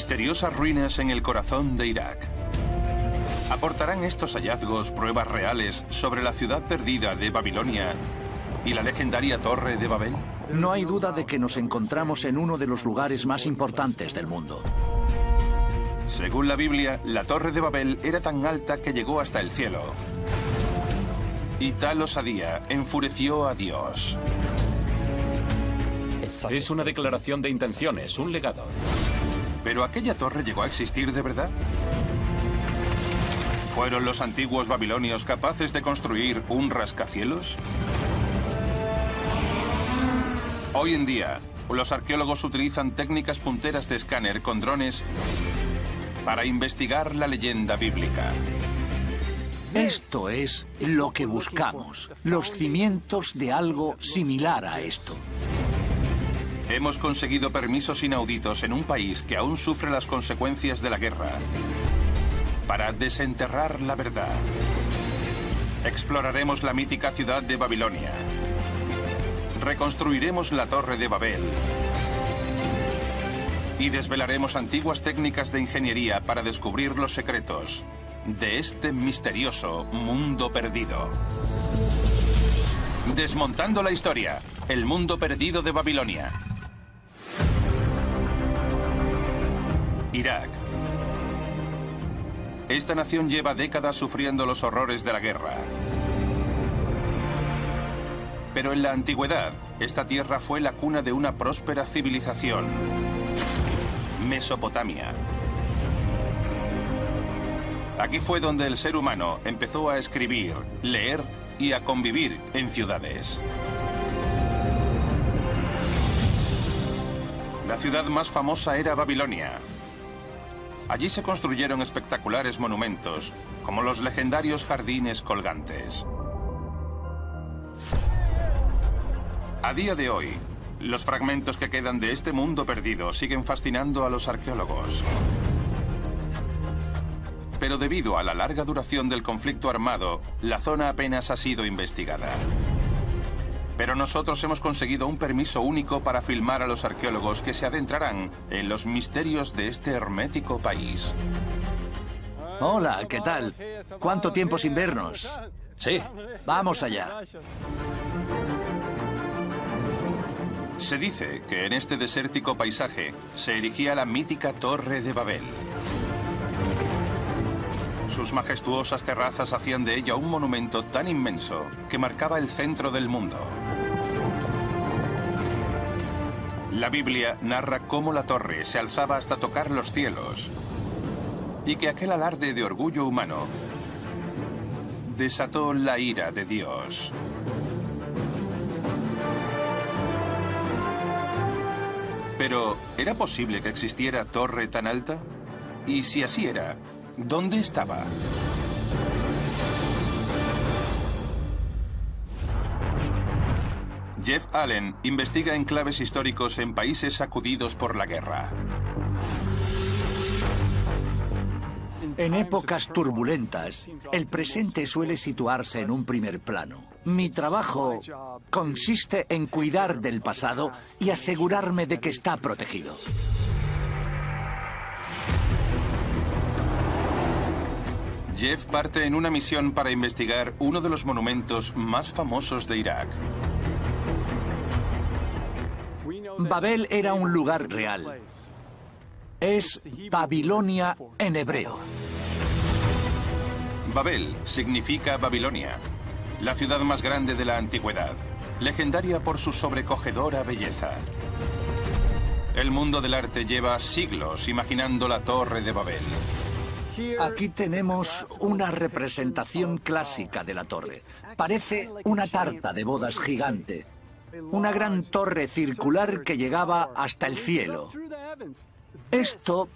Misteriosas ruinas en el corazón de Irak. ¿Aportarán estos hallazgos pruebas reales sobre la ciudad perdida de Babilonia y la legendaria Torre de Babel? No hay duda de que nos encontramos en uno de los lugares más importantes del mundo. Según la Biblia, la Torre de Babel era tan alta que llegó hasta el cielo. Y tal osadía enfureció a Dios. Es una declaración de intenciones, un legado. ¿Pero aquella torre llegó a existir de verdad? ¿Fueron los antiguos babilonios capaces de construir un rascacielos? Hoy en día, los arqueólogos utilizan técnicas punteras de escáner con drones para investigar la leyenda bíblica. Esto es lo que buscamos, los cimientos de algo similar a esto. Hemos conseguido permisos inauditos en un país que aún sufre las consecuencias de la guerra para desenterrar la verdad. Exploraremos la mítica ciudad de Babilonia. Reconstruiremos la Torre de Babel. Y desvelaremos antiguas técnicas de ingeniería para descubrir los secretos de este misterioso mundo perdido. Desmontando la historia, el mundo perdido de Babilonia. Irak. Esta nación lleva décadas sufriendo los horrores de la guerra. Pero en la antigüedad, esta tierra fue la cuna de una próspera civilización. Mesopotamia. Aquí fue donde el ser humano empezó a escribir, leer y a convivir en ciudades. La ciudad más famosa era Babilonia. Allí se construyeron espectaculares monumentos, como los legendarios jardines colgantes. A día de hoy, los fragmentos que quedan de este mundo perdido siguen fascinando a los arqueólogos. Pero debido a la larga duración del conflicto armado, la zona apenas ha sido investigada. Pero nosotros hemos conseguido un permiso único para filmar a los arqueólogos que se adentrarán en los misterios de este hermético país. Hola, ¿qué tal? ¿Cuánto tiempo sin vernos? Sí. Vamos allá. Se dice que en este desértico paisaje se erigía la mítica Torre de Babel. Sus majestuosas terrazas hacían de ella un monumento tan inmenso que marcaba el centro del mundo. La Biblia narra cómo la torre se alzaba hasta tocar los cielos y que aquel alarde de orgullo humano desató la ira de Dios. Pero, ¿era posible que existiera torre tan alta? Y si así era, ¿dónde estaba? Jeff Allen investiga enclaves históricos en países sacudidos por la guerra. En épocas turbulentas, el presente suele situarse en un primer plano. Mi trabajo consiste en cuidar del pasado y asegurarme de que está protegido. Jeff parte en una misión para investigar uno de los monumentos más famosos de Irak. Babel era un lugar real. Es Babilonia en hebreo. Babel significa Babilonia, la ciudad más grande de la antigüedad, legendaria por su sobrecogedora belleza. El mundo del arte lleva siglos imaginando la Torre de Babel. Aquí tenemos una representación clásica de la torre. Parece una tarta de bodas gigante. Una gran torre circular que llegaba hasta el cielo. Esto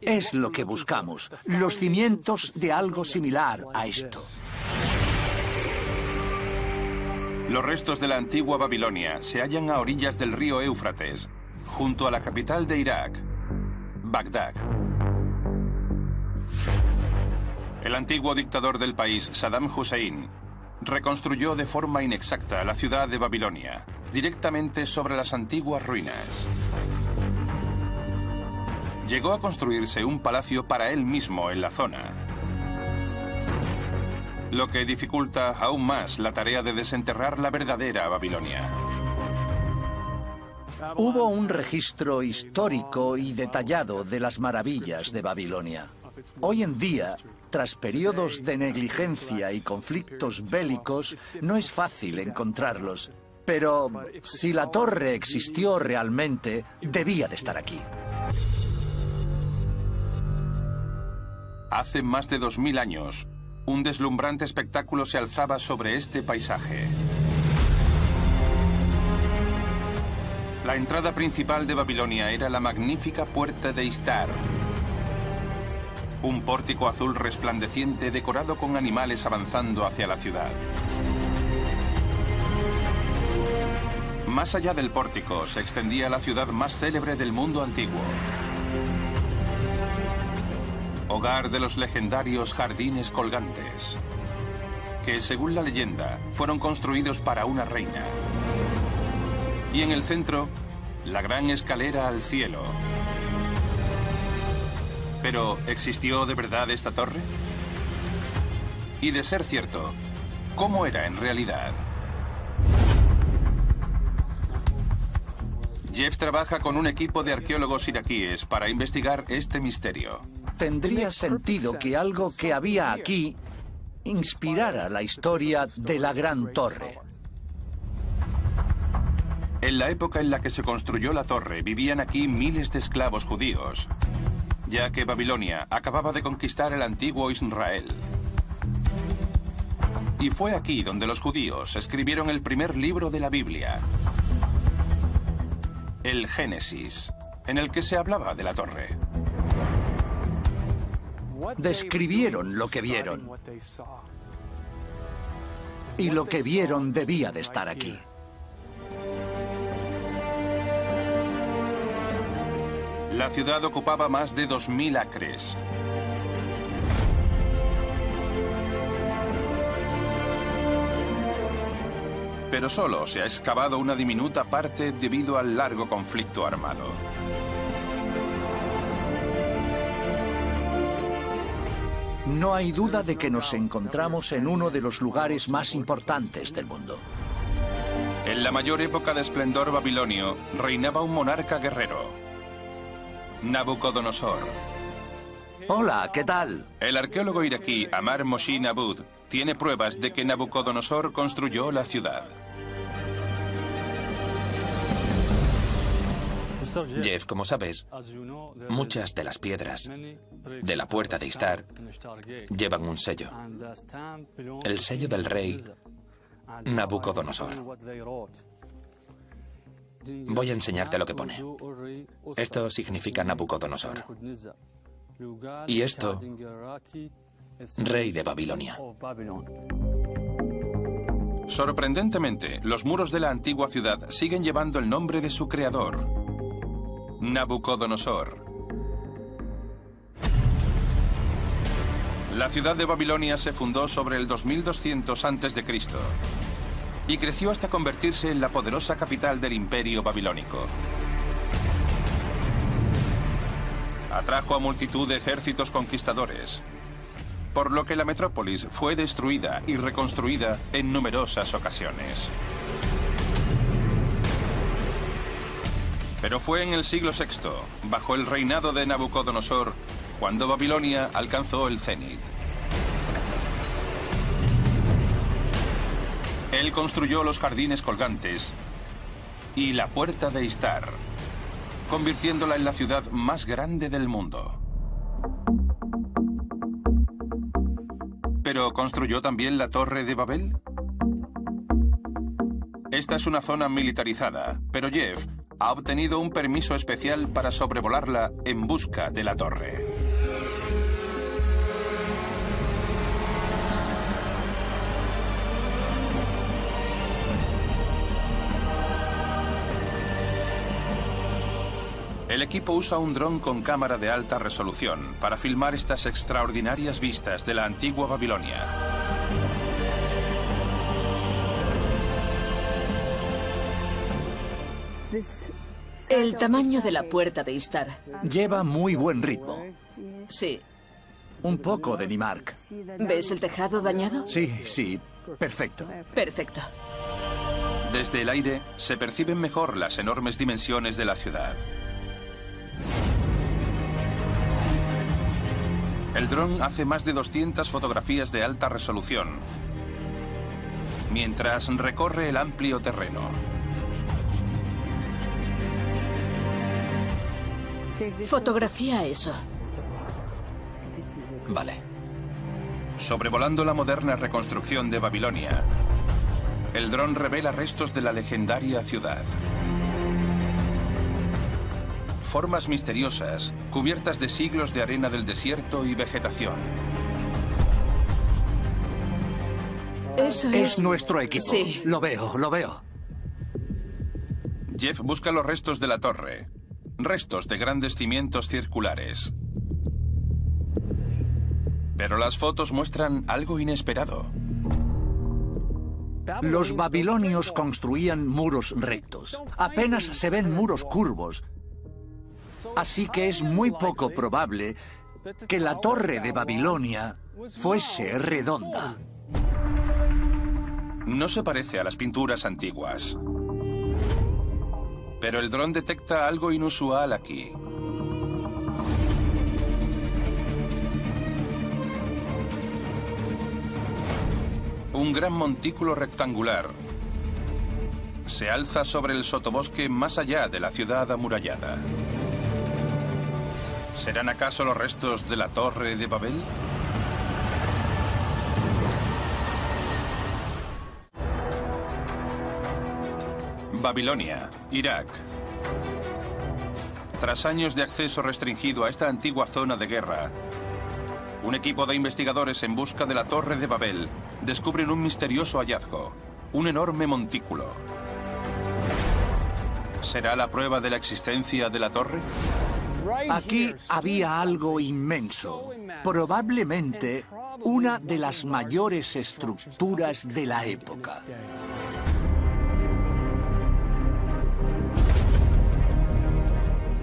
es lo que buscamos, los cimientos de algo similar a esto. Los restos de la antigua Babilonia se hallan a orillas del río Éufrates, junto a la capital de Irak, Bagdad. El antiguo dictador del país, Saddam Hussein, reconstruyó de forma inexacta la ciudad de Babilonia, directamente sobre las antiguas ruinas. llegó a construirse un palacio para él mismo en la zona, lo que dificulta aún más la tarea de desenterrar la verdadera Babilonia. Hubo un registro histórico y detallado de las maravillas de Babilonia. Hoy en día, tras periodos de negligencia y conflictos bélicos, no es fácil encontrarlos. Pero si la torre existió realmente, debía de estar aquí. Hace más de 2.000 años, un deslumbrante espectáculo se alzaba sobre este paisaje. La entrada principal de Babilonia era la magnífica puerta de Istar. Un pórtico azul resplandeciente decorado con animales avanzando hacia la ciudad. Más allá del pórtico se extendía la ciudad más célebre del mundo antiguo. Hogar de los legendarios jardines colgantes, que según la leyenda fueron construidos para una reina. Y en el centro, la gran escalera al cielo. Pero, ¿existió de verdad esta torre? Y de ser cierto, ¿cómo era en realidad? Jeff trabaja con un equipo de arqueólogos iraquíes para investigar este misterio. Tendría sentido que algo que había aquí inspirara la historia de la Gran Torre. En la época en la que se construyó la torre vivían aquí miles de esclavos judíos, ya que Babilonia acababa de conquistar el antiguo Israel. Y fue aquí donde los judíos escribieron el primer libro de la Biblia, el Génesis, en el que se hablaba de la torre. Describieron lo que vieron. Y lo que vieron debía de estar aquí. La ciudad ocupaba más de 2.000 acres. Pero solo se ha excavado una diminuta parte debido al largo conflicto armado. No hay duda de que nos encontramos en uno de los lugares más importantes del mundo. En la mayor época de esplendor babilonio reinaba un monarca guerrero, Nabucodonosor. Hola, ¿qué tal? El arqueólogo iraquí Amar Moshin Abud tiene pruebas de que Nabucodonosor construyó la ciudad. Jeff, como sabes, muchas de las piedras de la puerta de Istar llevan un sello. El sello del rey Nabucodonosor. Voy a enseñarte lo que pone. Esto significa Nabucodonosor. Y esto, rey de Babilonia. Sorprendentemente, los muros de la antigua ciudad siguen llevando el nombre de su creador, Nabucodonosor. La ciudad de Babilonia se fundó sobre el 2200 a.C. y creció hasta convertirse en la poderosa capital del imperio babilónico. Atrajo a multitud de ejércitos conquistadores, por lo que la metrópolis fue destruida y reconstruida en numerosas ocasiones. Pero fue en el siglo VI, bajo el reinado de Nabucodonosor, cuando Babilonia alcanzó el cenit. Él construyó los jardines colgantes y la puerta de Istar, convirtiéndola en la ciudad más grande del mundo. ¿Pero construyó también la Torre de Babel? Esta es una zona militarizada, pero Jeff ha obtenido un permiso especial para sobrevolarla en busca de la torre. El equipo usa un dron con cámara de alta resolución para filmar estas extraordinarias vistas de la antigua Babilonia. El tamaño de la puerta de Istar. Lleva muy buen ritmo. Sí. Un poco de Nimark. ¿Ves el tejado dañado? Sí, sí. Perfecto. Perfecto. Desde el aire se perciben mejor las enormes dimensiones de la ciudad. El dron hace más de 200 fotografías de alta resolución, mientras recorre el amplio terreno. Fotografía eso. Vale. Sobrevolando la moderna reconstrucción de Babilonia, el dron revela restos de la legendaria ciudad. Formas misteriosas, cubiertas de siglos de arena del desierto y vegetación. Eso es... Es nuestro equipo. Sí. Lo veo, lo veo. Jeff busca los restos de la torre. Restos de grandes cimientos circulares. Pero las fotos muestran algo inesperado. Los babilonios construían muros rectos. Apenas se ven muros curvos. Así que es muy poco probable que la torre de Babilonia fuese redonda. No se parece a las pinturas antiguas. Pero el dron detecta algo inusual aquí. Un gran montículo rectangular se alza sobre el sotobosque más allá de la ciudad amurallada. ¿Serán acaso los restos de la Torre de Babel? Babilonia, Irak. Tras años de acceso restringido a esta antigua zona de guerra, un equipo de investigadores en busca de la Torre de Babel descubren un misterioso hallazgo, un enorme montículo. ¿Será la prueba de la existencia de la torre? Aquí había algo inmenso, probablemente una de las mayores estructuras de la época.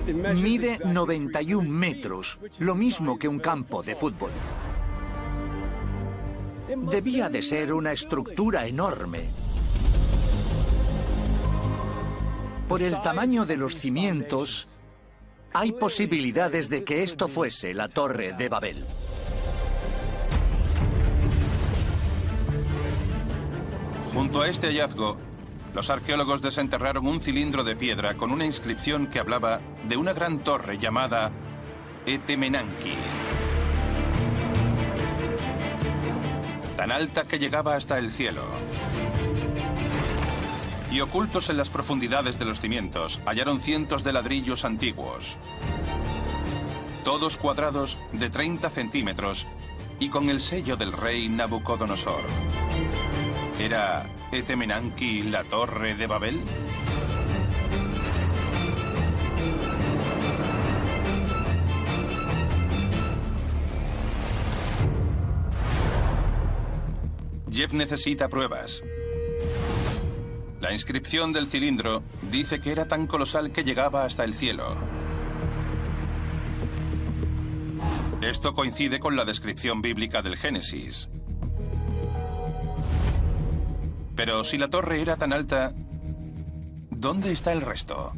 Mide 91 metros, lo mismo que un campo de fútbol. Debía de ser una estructura enorme. Por el tamaño de los cimientos, hay posibilidades de que esto fuese la Torre de Babel. Junto a este hallazgo, los arqueólogos desenterraron un cilindro de piedra con una inscripción que hablaba de una gran torre llamada Etemenanki. Tan alta que llegaba hasta el cielo. Y ocultos en las profundidades de los cimientos hallaron cientos de ladrillos antiguos. Todos cuadrados de 30 centímetros y con el sello del rey Nabucodonosor. ¿Era Etemenanki la torre de Babel? Jeff necesita pruebas. La inscripción del cilindro dice que era tan colosal que llegaba hasta el cielo. Esto coincide con la descripción bíblica del Génesis. Pero si la torre era tan alta, ¿dónde está el resto?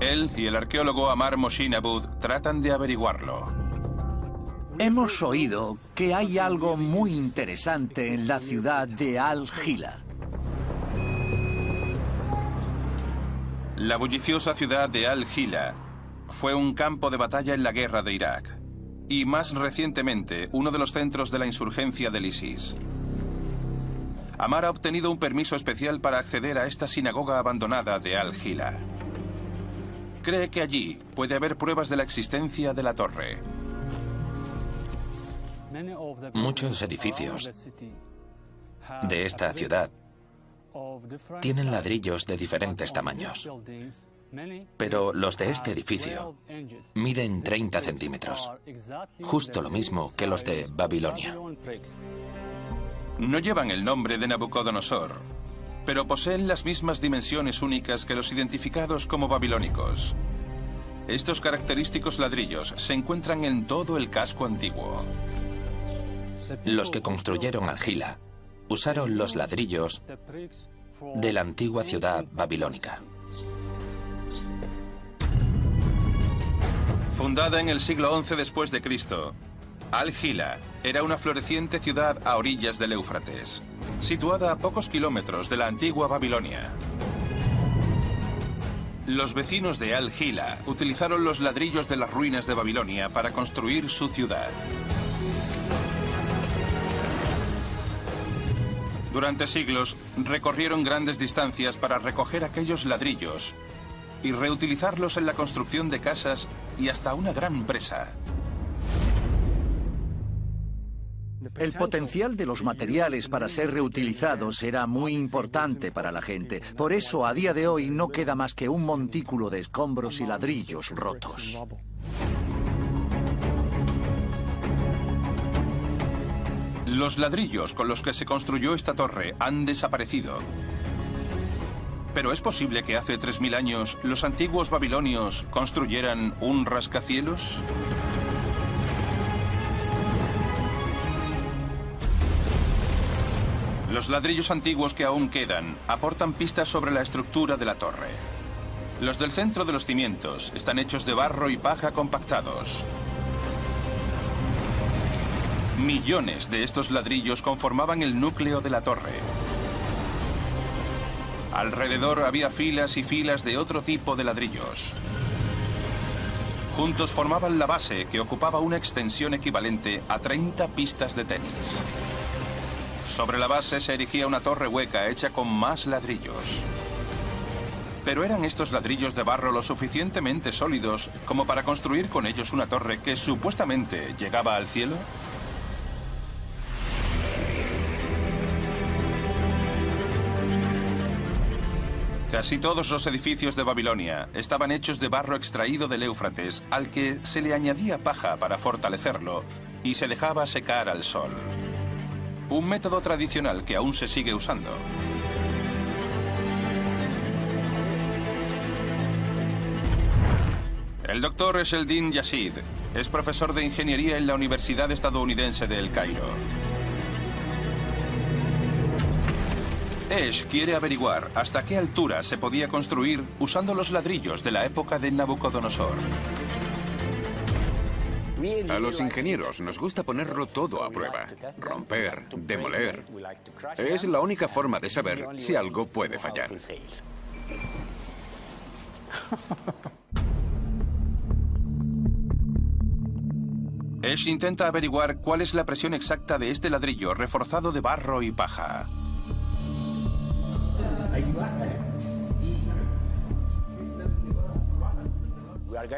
Él y el arqueólogo Amar Moshinabud tratan de averiguarlo. Hemos oído que hay algo muy interesante en la ciudad de Al-Gila. La bulliciosa ciudad de Al-Gila fue un campo de batalla en la guerra de Irak y más recientemente uno de los centros de la insurgencia del ISIS. Amar ha obtenido un permiso especial para acceder a esta sinagoga abandonada de Al-Gila. Cree que allí puede haber pruebas de la existencia de la torre. Muchos edificios de esta ciudad tienen ladrillos de diferentes tamaños, pero los de este edificio miden 30 centímetros, justo lo mismo que los de Babilonia. No llevan el nombre de Nabucodonosor, pero poseen las mismas dimensiones únicas que los identificados como babilónicos. Estos característicos ladrillos se encuentran en todo el casco antiguo. Los que construyeron Algila usaron los ladrillos de la antigua ciudad babilónica. Fundada en el siglo XI después de Cristo, Al-Gila era una floreciente ciudad a orillas del Éufrates, situada a pocos kilómetros de la antigua Babilonia. Los vecinos de Al-Gila utilizaron los ladrillos de las ruinas de Babilonia para construir su ciudad. Durante siglos recorrieron grandes distancias para recoger aquellos ladrillos y reutilizarlos en la construcción de casas y hasta una gran presa. El potencial de los materiales para ser reutilizados era muy importante para la gente. Por eso, a día de hoy, no queda más que un montículo de escombros y ladrillos rotos. Los ladrillos con los que se construyó esta torre han desaparecido. Pero es posible que hace 3.000 años los antiguos babilonios construyeran un rascacielos? Los ladrillos antiguos que aún quedan aportan pistas sobre la estructura de la torre. Los del centro de los cimientos están hechos de barro y paja compactados. Millones de estos ladrillos conformaban el núcleo de la torre. Alrededor había filas y filas de otro tipo de ladrillos. Juntos formaban la base que ocupaba una extensión equivalente a 30 pistas de tenis. Sobre la base se erigía una torre hueca hecha con más ladrillos. Pero ¿eran estos ladrillos de barro lo suficientemente sólidos como para construir con ellos una torre que supuestamente llegaba al cielo? Casi todos los edificios de Babilonia estaban hechos de barro extraído del Éufrates, al que se le añadía paja para fortalecerlo y se dejaba secar al sol. Un método tradicional que aún se sigue usando. El doctor Esheldin Yassid es profesor de ingeniería en la Universidad estadounidense de El Cairo. Esh quiere averiguar hasta qué altura se podía construir usando los ladrillos de la época de Nabucodonosor. A los ingenieros nos gusta ponerlo todo a prueba. Romper, demoler. Es la única forma de saber si algo puede fallar. Esh intenta averiguar cuál es la presión exacta de este ladrillo reforzado de barro y paja.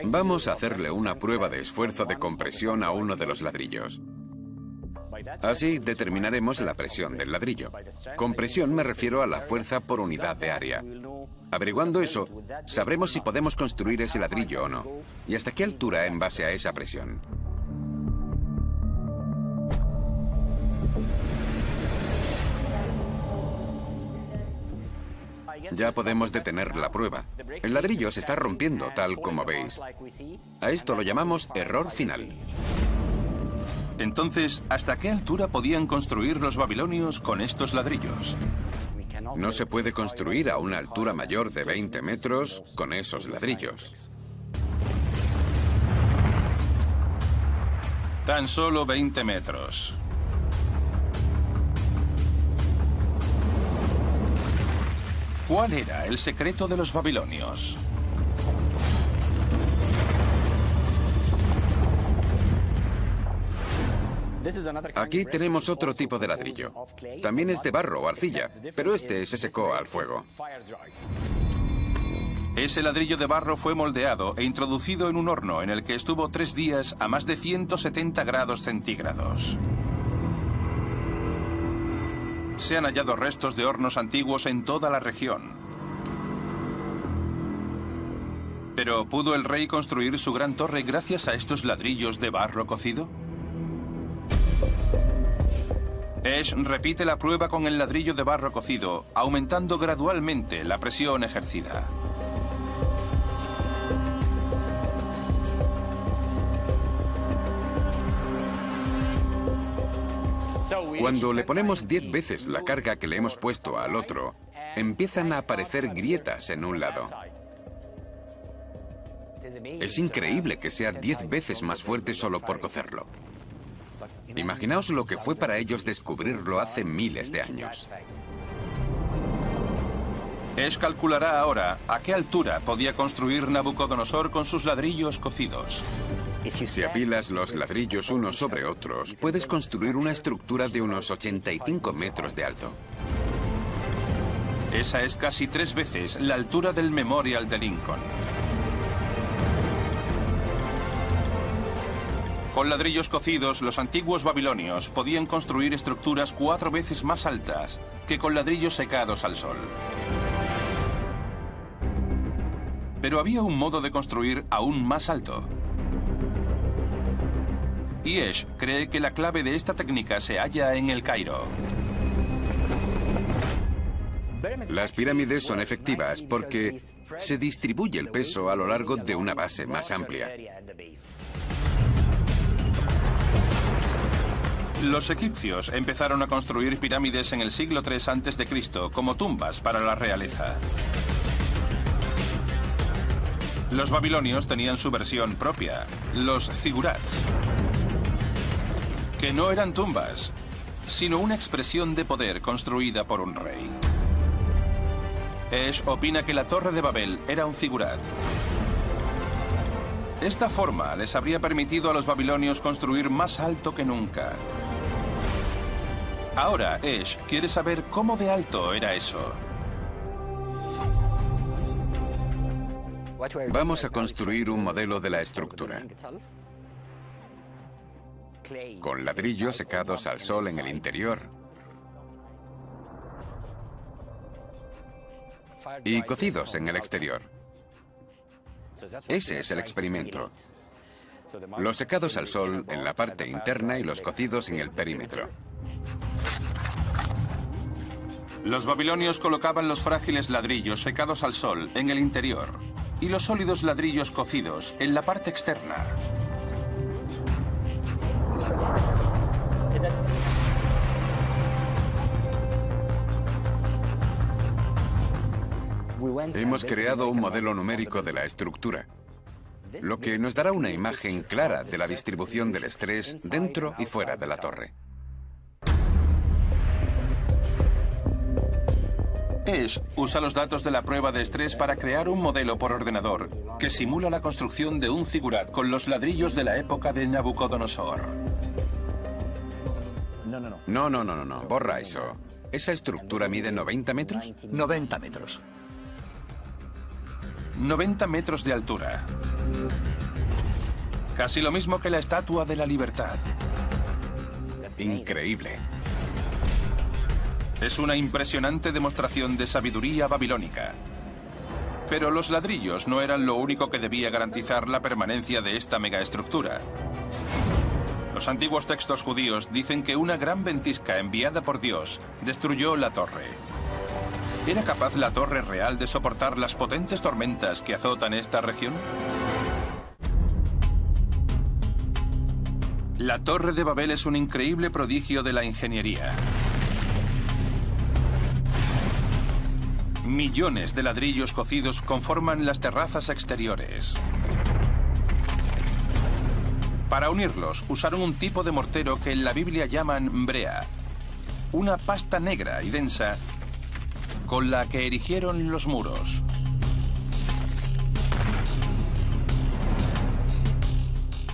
Vamos a hacerle una prueba de esfuerzo de compresión a uno de los ladrillos. Así determinaremos la presión del ladrillo. Con presión me refiero a la fuerza por unidad de área. Averiguando eso, sabremos si podemos construir ese ladrillo o no, y hasta qué altura en base a esa presión. Ya podemos detener la prueba. El ladrillo se está rompiendo, tal como veis. A esto lo llamamos error final. Entonces, ¿hasta qué altura podían construir los babilonios con estos ladrillos? No se puede construir a una altura mayor de 20 metros con esos ladrillos. Tan solo 20 metros. ¿Cuál era el secreto de los babilonios? Aquí tenemos otro tipo de ladrillo. También es de barro o arcilla, pero este se secó al fuego. Ese ladrillo de barro fue moldeado e introducido en un horno en el que estuvo tres días a más de 170 grados centígrados. Se han hallado restos de hornos antiguos en toda la región. Pero ¿pudo el rey construir su gran torre gracias a estos ladrillos de barro cocido? Esh repite la prueba con el ladrillo de barro cocido, aumentando gradualmente la presión ejercida. Cuando le ponemos 10 veces la carga que le hemos puesto al otro, empiezan a aparecer grietas en un lado. Es increíble que sea 10 veces más fuerte solo por cocerlo. Imaginaos lo que fue para ellos descubrirlo hace miles de años. Esh calculará ahora a qué altura podía construir Nabucodonosor con sus ladrillos cocidos. Si apilas los ladrillos unos sobre otros, puedes construir una estructura de unos 85 metros de alto. Esa es casi tres veces la altura del Memorial de Lincoln. Con ladrillos cocidos, los antiguos babilonios podían construir estructuras cuatro veces más altas que con ladrillos secados al sol. Pero había un modo de construir aún más alto. Iesh cree que la clave de esta técnica se halla en el Cairo. Las pirámides son efectivas porque se distribuye el peso a lo largo de una base más amplia. Los egipcios empezaron a construir pirámides en el siglo III a.C. como tumbas para la realeza. Los babilonios tenían su versión propia, los zigurats que no eran tumbas, sino una expresión de poder construida por un rey. Esh opina que la Torre de Babel era un zigurat. Esta forma les habría permitido a los babilonios construir más alto que nunca. Ahora Esh quiere saber cómo de alto era eso. Vamos a construir un modelo de la estructura con ladrillos secados al sol en el interior y cocidos en el exterior. Ese es el experimento. Los secados al sol en la parte interna y los cocidos en el perímetro. Los babilonios colocaban los frágiles ladrillos secados al sol en el interior y los sólidos ladrillos cocidos en la parte externa. Hemos creado un modelo numérico de la estructura, lo que nos dará una imagen clara de la distribución del estrés dentro y fuera de la torre. Usa los datos de la prueba de estrés para crear un modelo por ordenador que simula la construcción de un figurat con los ladrillos de la época de Nabucodonosor. No, no, no, no, no. Borra eso. ¿Esa estructura mide 90 metros? 90 metros. 90 metros de altura. Casi lo mismo que la Estatua de la Libertad. Increíble. Es una impresionante demostración de sabiduría babilónica. Pero los ladrillos no eran lo único que debía garantizar la permanencia de esta megaestructura. Los antiguos textos judíos dicen que una gran ventisca enviada por Dios destruyó la torre. ¿Era capaz la torre real de soportar las potentes tormentas que azotan esta región? La Torre de Babel es un increíble prodigio de la ingeniería. Millones de ladrillos cocidos conforman las terrazas exteriores. Para unirlos, usaron un tipo de mortero que en la Biblia llaman brea, una pasta negra y densa con la que erigieron los muros.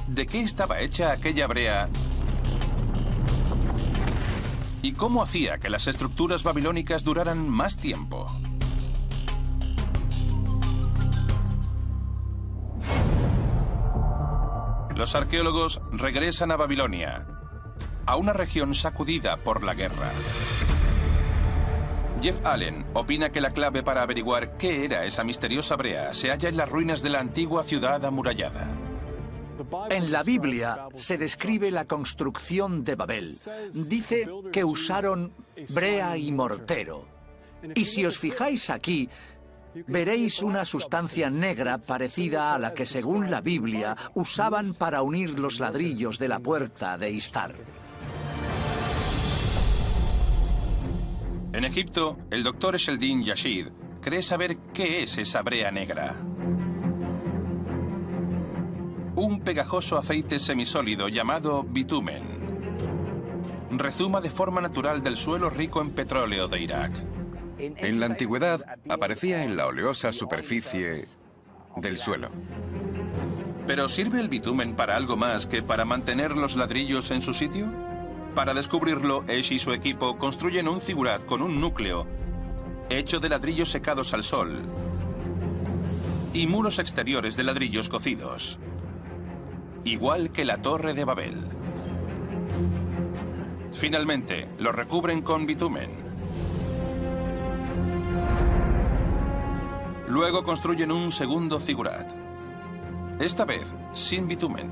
¿De qué estaba hecha aquella brea? ¿Y cómo hacía que las estructuras babilónicas duraran más tiempo? Los arqueólogos regresan a Babilonia, a una región sacudida por la guerra. Jeff Allen opina que la clave para averiguar qué era esa misteriosa brea se halla en las ruinas de la antigua ciudad amurallada. En la Biblia se describe la construcción de Babel. Dice que usaron brea y mortero. Y si os fijáis aquí, veréis una sustancia negra parecida a la que, según la Biblia, usaban para unir los ladrillos de la puerta de Istar. En Egipto, el doctor Esheldin Yashid cree saber qué es esa brea negra. Un pegajoso aceite semisólido llamado bitumen. Rezuma de forma natural del suelo rico en petróleo de Irak. En la antigüedad aparecía en la oleosa superficie del suelo. ¿Pero sirve el bitumen para algo más que para mantener los ladrillos en su sitio? Para descubrirlo, Esh y su equipo construyen un figurat con un núcleo hecho de ladrillos secados al sol y muros exteriores de ladrillos cocidos, igual que la Torre de Babel. Finalmente, lo recubren con bitumen. Luego construyen un segundo figurat, esta vez sin bitumen.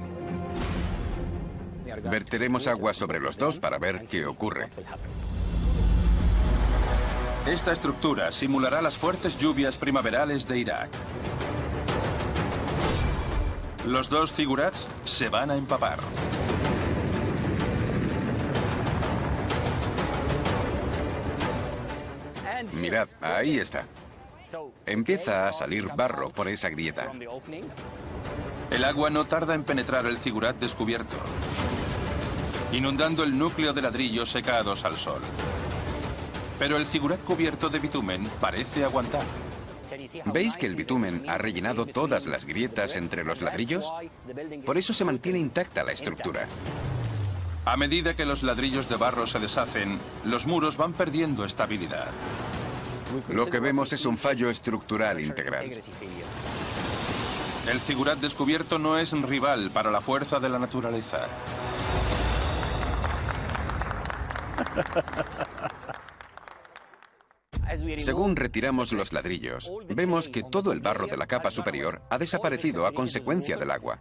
Verteremos agua sobre los dos para ver qué ocurre. Esta estructura simulará las fuertes lluvias primaverales de Irak. Los dos figurats se van a empapar. Mirad, ahí está. Empieza a salir barro por esa grieta. El agua no tarda en penetrar el figurat descubierto, inundando el núcleo de ladrillos secados al sol. Pero el figurat cubierto de bitumen parece aguantar. ¿Veis que el bitumen ha rellenado todas las grietas entre los ladrillos? Por eso se mantiene intacta la estructura. A medida que los ladrillos de barro se deshacen, los muros van perdiendo estabilidad. Lo que vemos es un fallo estructural integral. El figurat descubierto no es rival para la fuerza de la naturaleza. Según retiramos los ladrillos, vemos que todo el barro de la capa superior ha desaparecido a consecuencia del agua.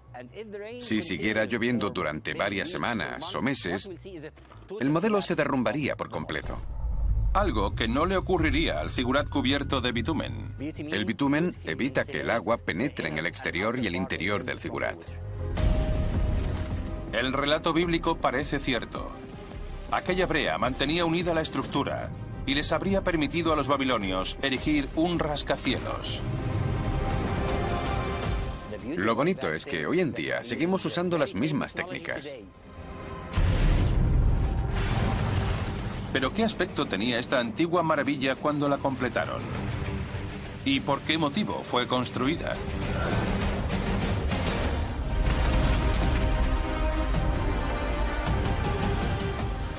Si siguiera lloviendo durante varias semanas o meses, el modelo se derrumbaría por completo. Algo que no le ocurriría al figurat cubierto de bitumen. El bitumen evita que el agua penetre en el exterior y el interior del figurat. El relato bíblico parece cierto. Aquella brea mantenía unida la estructura y les habría permitido a los babilonios erigir un rascacielos. Lo bonito es que hoy en día seguimos usando las mismas técnicas. Pero ¿qué aspecto tenía esta antigua maravilla cuando la completaron? ¿Y por qué motivo fue construida?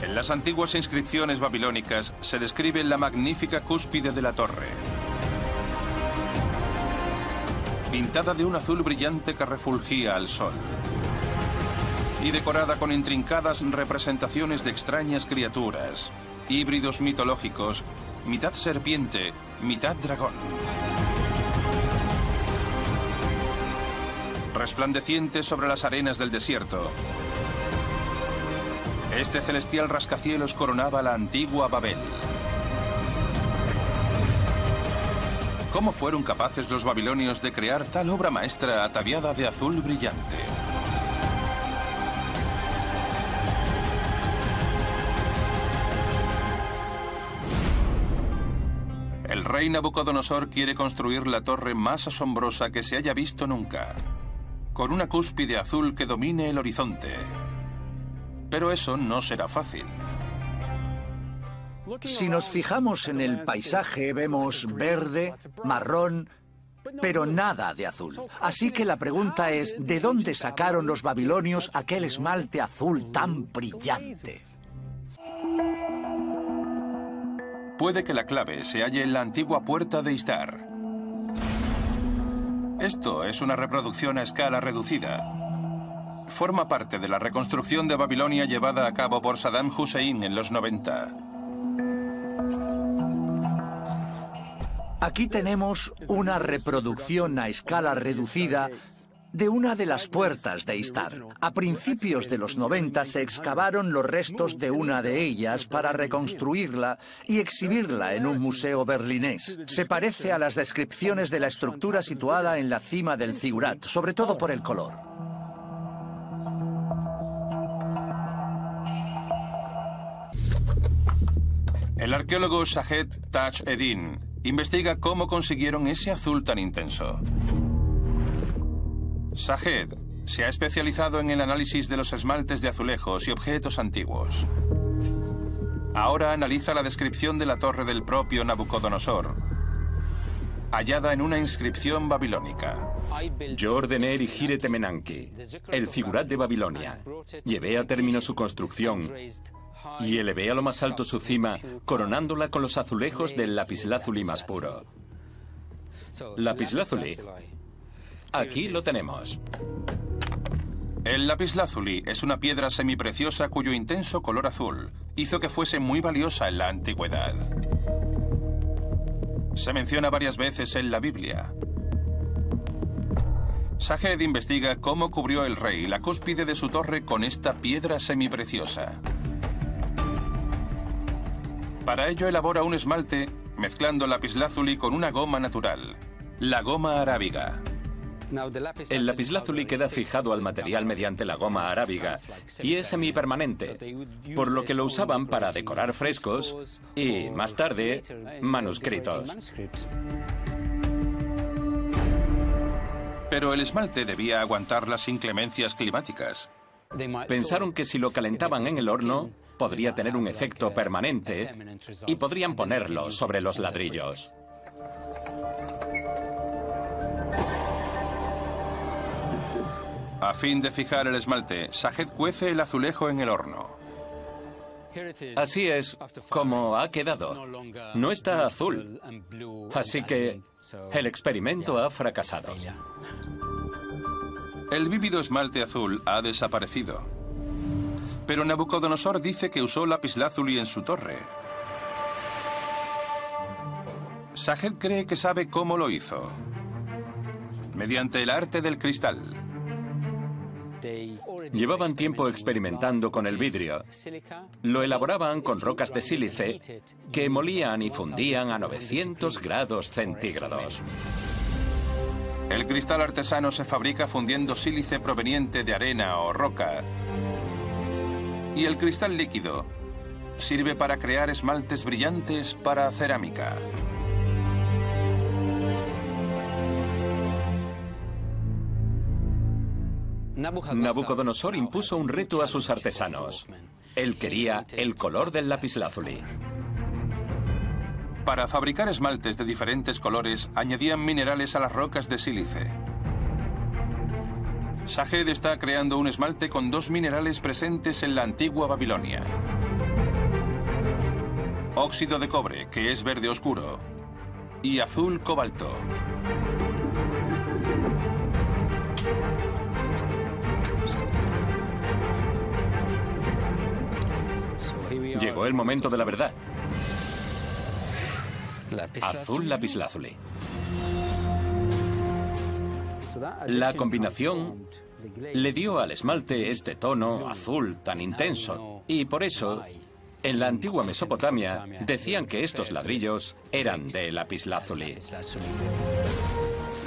En las antiguas inscripciones babilónicas se describe la magnífica cúspide de la torre. Pintada de un azul brillante que refulgía al sol. Y decorada con intrincadas representaciones de extrañas criaturas, híbridos mitológicos, mitad serpiente, mitad dragón. Resplandeciente sobre las arenas del desierto, este celestial rascacielos coronaba la antigua Babel. ¿Cómo fueron capaces los babilonios de crear tal obra maestra ataviada de azul brillante? El rey Nabucodonosor quiere construir la torre más asombrosa que se haya visto nunca, con una cúspide azul que domine el horizonte. Pero eso no será fácil. Si nos fijamos en el paisaje, vemos verde, marrón, pero nada de azul. Así que la pregunta es, ¿de dónde sacaron los babilonios aquel esmalte azul tan brillante? Puede que la clave se halle en la antigua puerta de Istar. Esto es una reproducción a escala reducida. Forma parte de la reconstrucción de Babilonia llevada a cabo por Saddam Hussein en los 90. Aquí tenemos una reproducción a escala reducida de una de las puertas de Istar. A principios de los 90 se excavaron los restos de una de ellas para reconstruirla y exhibirla en un museo berlinés. Se parece a las descripciones de la estructura situada en la cima del Zigurat, sobre todo por el color. El arqueólogo Shahed Taj Eddin investiga cómo consiguieron ese azul tan intenso. Shahed se ha especializado en el análisis de los esmaltes de azulejos y objetos antiguos. Ahora analiza la descripción de la torre del propio Nabucodonosor, hallada en una inscripción babilónica. Yo ordené erigir Etemenanke, el figurat de Babilonia. Llevé a término su construcción y elevé a lo más alto su cima, coronándola con los azulejos del lapislázuli más puro. Lapislázuli. Aquí lo tenemos. El lapislázuli es una piedra semipreciosa cuyo intenso color azul hizo que fuese muy valiosa en la antigüedad. Se menciona varias veces en la Biblia. Sahed investiga cómo cubrió el rey la cúspide de su torre con esta piedra semipreciosa. Para ello elabora un esmalte mezclando lapislázuli con una goma natural, la goma arábiga. El lapislázuli queda fijado al material mediante la goma arábiga y es semipermanente, por lo que lo usaban para decorar frescos y, más tarde, manuscritos. Pero el esmalte debía aguantar las inclemencias climáticas. Pensaron que si lo calentaban en el horno, podría tener un efecto permanente y podrían ponerlo sobre los ladrillos. A fin de fijar el esmalte, Sahed cuece el azulejo en el horno. Así es como ha quedado. No está azul. Así que el experimento ha fracasado. El vívido esmalte azul ha desaparecido. Pero Nabucodonosor dice que usó lapislázuli en su torre. Sahed cree que sabe cómo lo hizo. Mediante el arte del cristal. Llevaban tiempo experimentando con el vidrio. Lo elaboraban con rocas de sílice que molían y fundían a 900 grados centígrados. El cristal artesano se fabrica fundiendo sílice proveniente de arena o roca. Y el cristal líquido sirve para crear esmaltes brillantes para cerámica. Nabucodonosor impuso un reto a sus artesanos. Él quería el color del lapislázuli. Para fabricar esmaltes de diferentes colores, añadían minerales a las rocas de sílice. Sahed está creando un esmalte con dos minerales presentes en la antigua Babilonia. Óxido de cobre, que es verde oscuro, y azul cobalto. Llegó el momento de la verdad. Azul lapislázuli. La combinación le dio al esmalte este tono azul tan intenso y por eso en la antigua Mesopotamia decían que estos ladrillos eran de lapislázuli.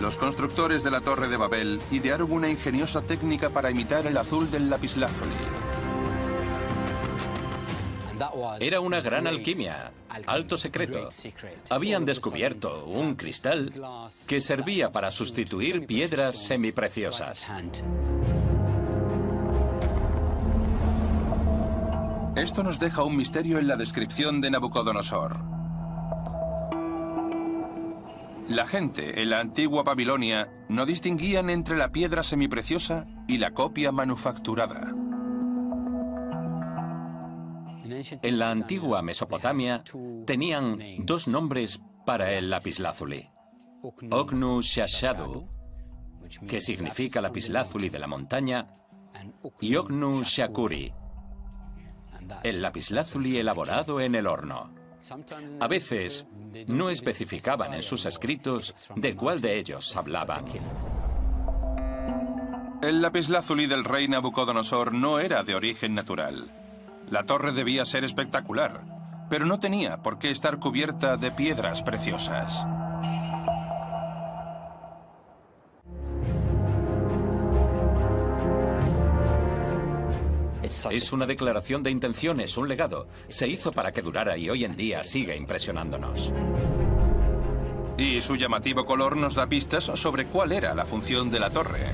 Los constructores de la Torre de Babel idearon una ingeniosa técnica para imitar el azul del lapislázuli. Era una gran alquimia, alto secreto. Habían descubierto un cristal que servía para sustituir piedras semipreciosas. Esto nos deja un misterio en la descripción de Nabucodonosor. La gente en la antigua Babilonia no distinguían entre la piedra semipreciosa y la copia manufacturada. En la antigua Mesopotamia tenían dos nombres para el lapislázuli. Ognu Shashadu, que significa lapislázuli de la montaña, y Ognu Shakuri, el lapislázuli elaborado en el horno. A veces no especificaban en sus escritos de cuál de ellos hablaban. El lapislázuli del rey Nabucodonosor no era de origen natural. La torre debía ser espectacular, pero no tenía por qué estar cubierta de piedras preciosas. Es una declaración de intenciones, un legado. Se hizo para que durara y hoy en día sigue impresionándonos. Y su llamativo color nos da pistas sobre cuál era la función de la torre.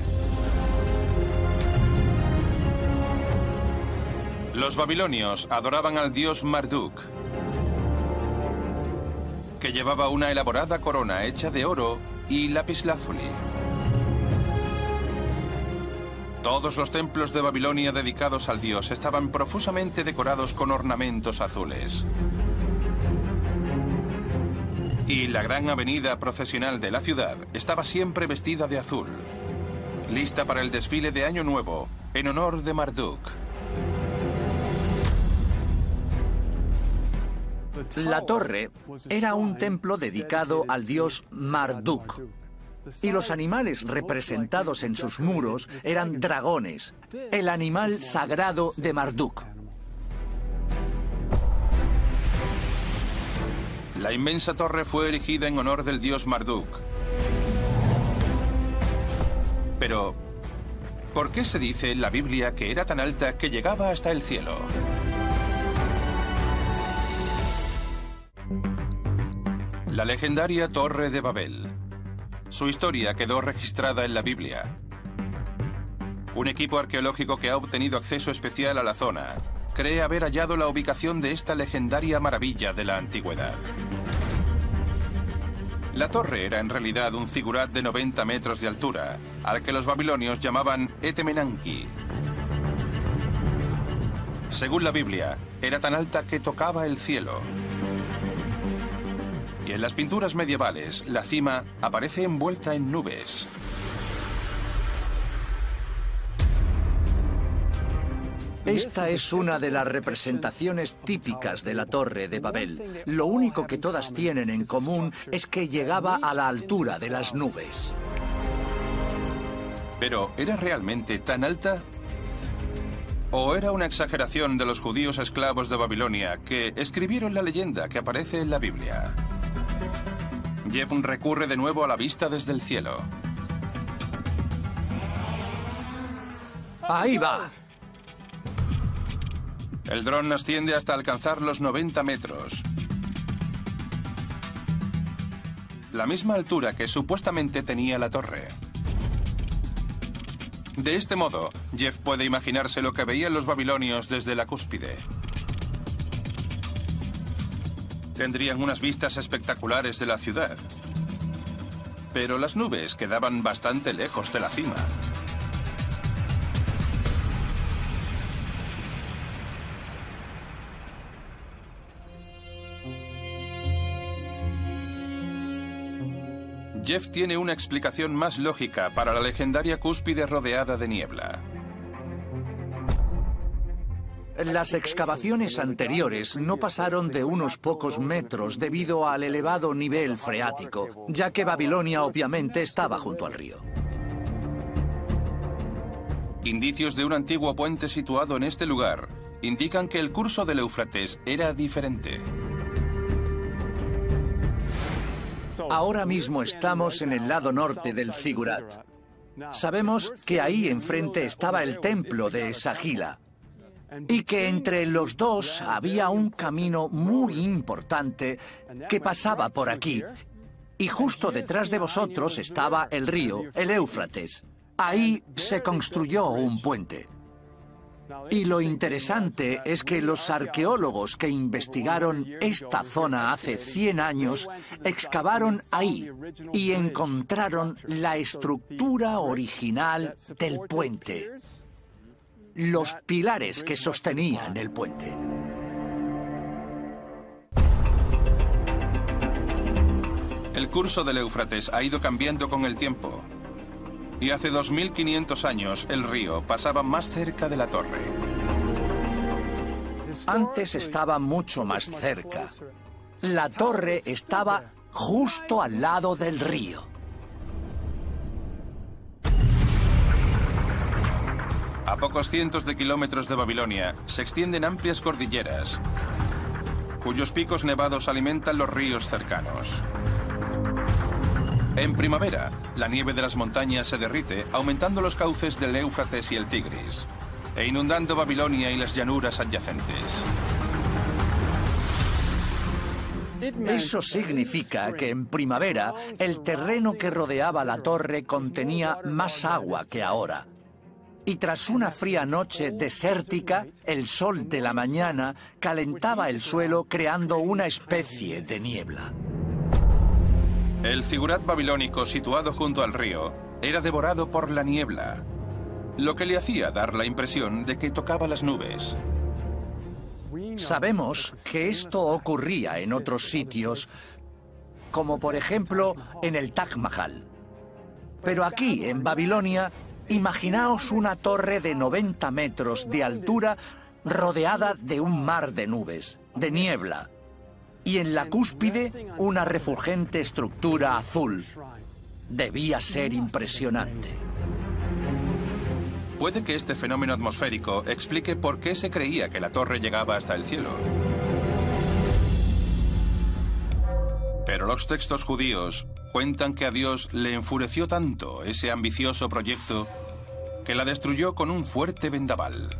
Los babilonios adoraban al dios Marduk, que llevaba una elaborada corona hecha de oro y lapislázuli. Todos los templos de Babilonia dedicados al dios estaban profusamente decorados con ornamentos azules. Y la gran avenida procesional de la ciudad estaba siempre vestida de azul, lista para el desfile de Año Nuevo en honor de Marduk. La torre era un templo dedicado al dios Marduk, y los animales representados en sus muros eran dragones, el animal sagrado de Marduk. La inmensa torre fue erigida en honor del dios Marduk. Pero, ¿por qué se dice en la Biblia que era tan alta que llegaba hasta el cielo? La legendaria Torre de Babel. Su historia quedó registrada en la Biblia. Un equipo arqueológico que ha obtenido acceso especial a la zona cree haber hallado la ubicación de esta legendaria maravilla de la antigüedad. La torre era en realidad un zigurat de 90 metros de altura, al que los babilonios llamaban Etemenanki. Según la Biblia, era tan alta que tocaba el cielo. En las pinturas medievales, la cima aparece envuelta en nubes. Esta es una de las representaciones típicas de la Torre de Babel. Lo único que todas tienen en común es que llegaba a la altura de las nubes. Pero, ¿era realmente tan alta? ¿O era una exageración de los judíos esclavos de Babilonia que escribieron la leyenda que aparece en la Biblia? Jeff recurre de nuevo a la vista desde el cielo. Ahí va. El dron asciende hasta alcanzar los 90 metros. La misma altura que supuestamente tenía la torre. De este modo, Jeff puede imaginarse lo que veían los babilonios desde la cúspide. Tendrían unas vistas espectaculares de la ciudad. Pero las nubes quedaban bastante lejos de la cima. Jeff tiene una explicación más lógica para la legendaria cúspide rodeada de niebla. Las excavaciones anteriores no pasaron de unos pocos metros debido al elevado nivel freático, ya que Babilonia obviamente estaba junto al río. Indicios de un antiguo puente situado en este lugar indican que el curso del Éufrates era diferente. Ahora mismo estamos en el lado norte del Zigurat. Sabemos que ahí enfrente estaba el templo de Sagila y que entre los dos había un camino muy importante que pasaba por aquí. Y justo detrás de vosotros estaba el río, el Éufrates. Ahí se construyó un puente. Y lo interesante es que los arqueólogos que investigaron esta zona hace 100 años excavaron ahí y encontraron la estructura original del puente los pilares que sostenían el puente. El curso del Éufrates ha ido cambiando con el tiempo. Y hace 2500 años el río pasaba más cerca de la torre. Antes estaba mucho más cerca. La torre estaba justo al lado del río. A pocos cientos de kilómetros de Babilonia se extienden amplias cordilleras, cuyos picos nevados alimentan los ríos cercanos. En primavera, la nieve de las montañas se derrite, aumentando los cauces del Éufrates y el Tigris, e inundando Babilonia y las llanuras adyacentes. Eso significa que en primavera el terreno que rodeaba la torre contenía más agua que ahora. Y tras una fría noche desértica, el sol de la mañana calentaba el suelo creando una especie de niebla. El figurat babilónico situado junto al río era devorado por la niebla, lo que le hacía dar la impresión de que tocaba las nubes. Sabemos que esto ocurría en otros sitios, como por ejemplo en el Taj Mahal. Pero aquí, en Babilonia, imaginaos una torre de 90 metros de altura rodeada de un mar de nubes, de niebla, y en la cúspide una refulgente estructura azul. Debía ser impresionante. Puede que este fenómeno atmosférico explique por qué se creía que la torre llegaba hasta el cielo. Pero los textos judíos cuentan que a Dios le enfureció tanto ese ambicioso proyecto que la destruyó con un fuerte vendaval.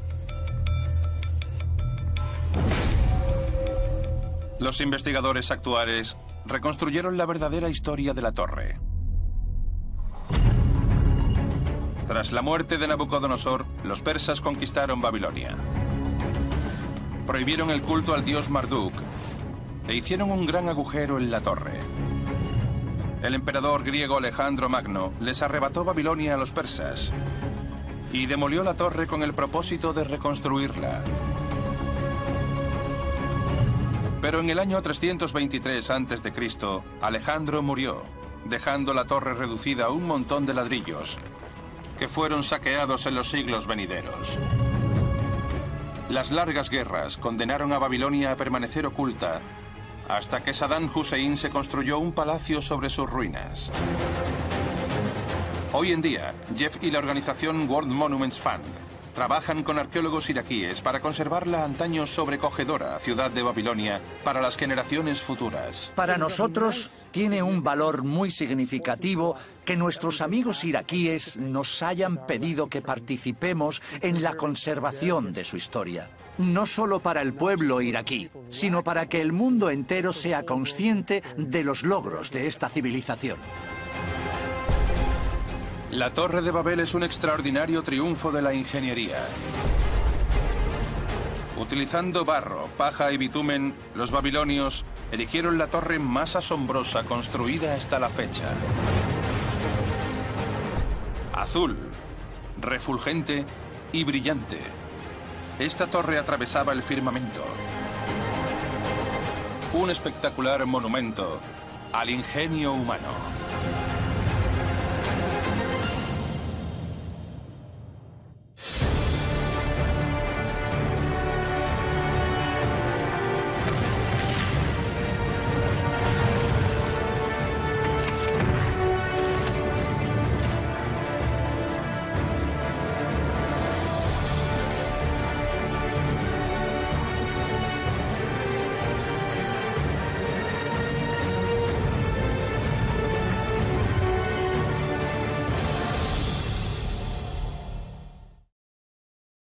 Los investigadores actuales reconstruyeron la verdadera historia de la torre. Tras la muerte de Nabucodonosor, los persas conquistaron Babilonia. Prohibieron el culto al dios Marduk e hicieron un gran agujero en la torre. El emperador griego Alejandro Magno les arrebató Babilonia a los persas y demolió la torre con el propósito de reconstruirla. Pero en el año 323 a.C., Alejandro murió, dejando la torre reducida a un montón de ladrillos, que fueron saqueados en los siglos venideros. Las largas guerras condenaron a Babilonia a permanecer oculta hasta que Saddam Hussein se construyó un palacio sobre sus ruinas. Hoy en día, Jeff y la organización World Monuments Fund trabajan con arqueólogos iraquíes para conservar la antaño sobrecogedora ciudad de Babilonia para las generaciones futuras. Para nosotros tiene un valor muy significativo que nuestros amigos iraquíes nos hayan pedido que participemos en la conservación de su historia. No solo para el pueblo iraquí, sino para que el mundo entero sea consciente de los logros de esta civilización. La Torre de Babel es un extraordinario triunfo de la ingeniería. Utilizando barro, paja y bitumen, los babilonios erigieron la torre más asombrosa construida hasta la fecha. Azul, refulgente y brillante. Esta torre atravesaba el firmamento. Un espectacular monumento al ingenio humano.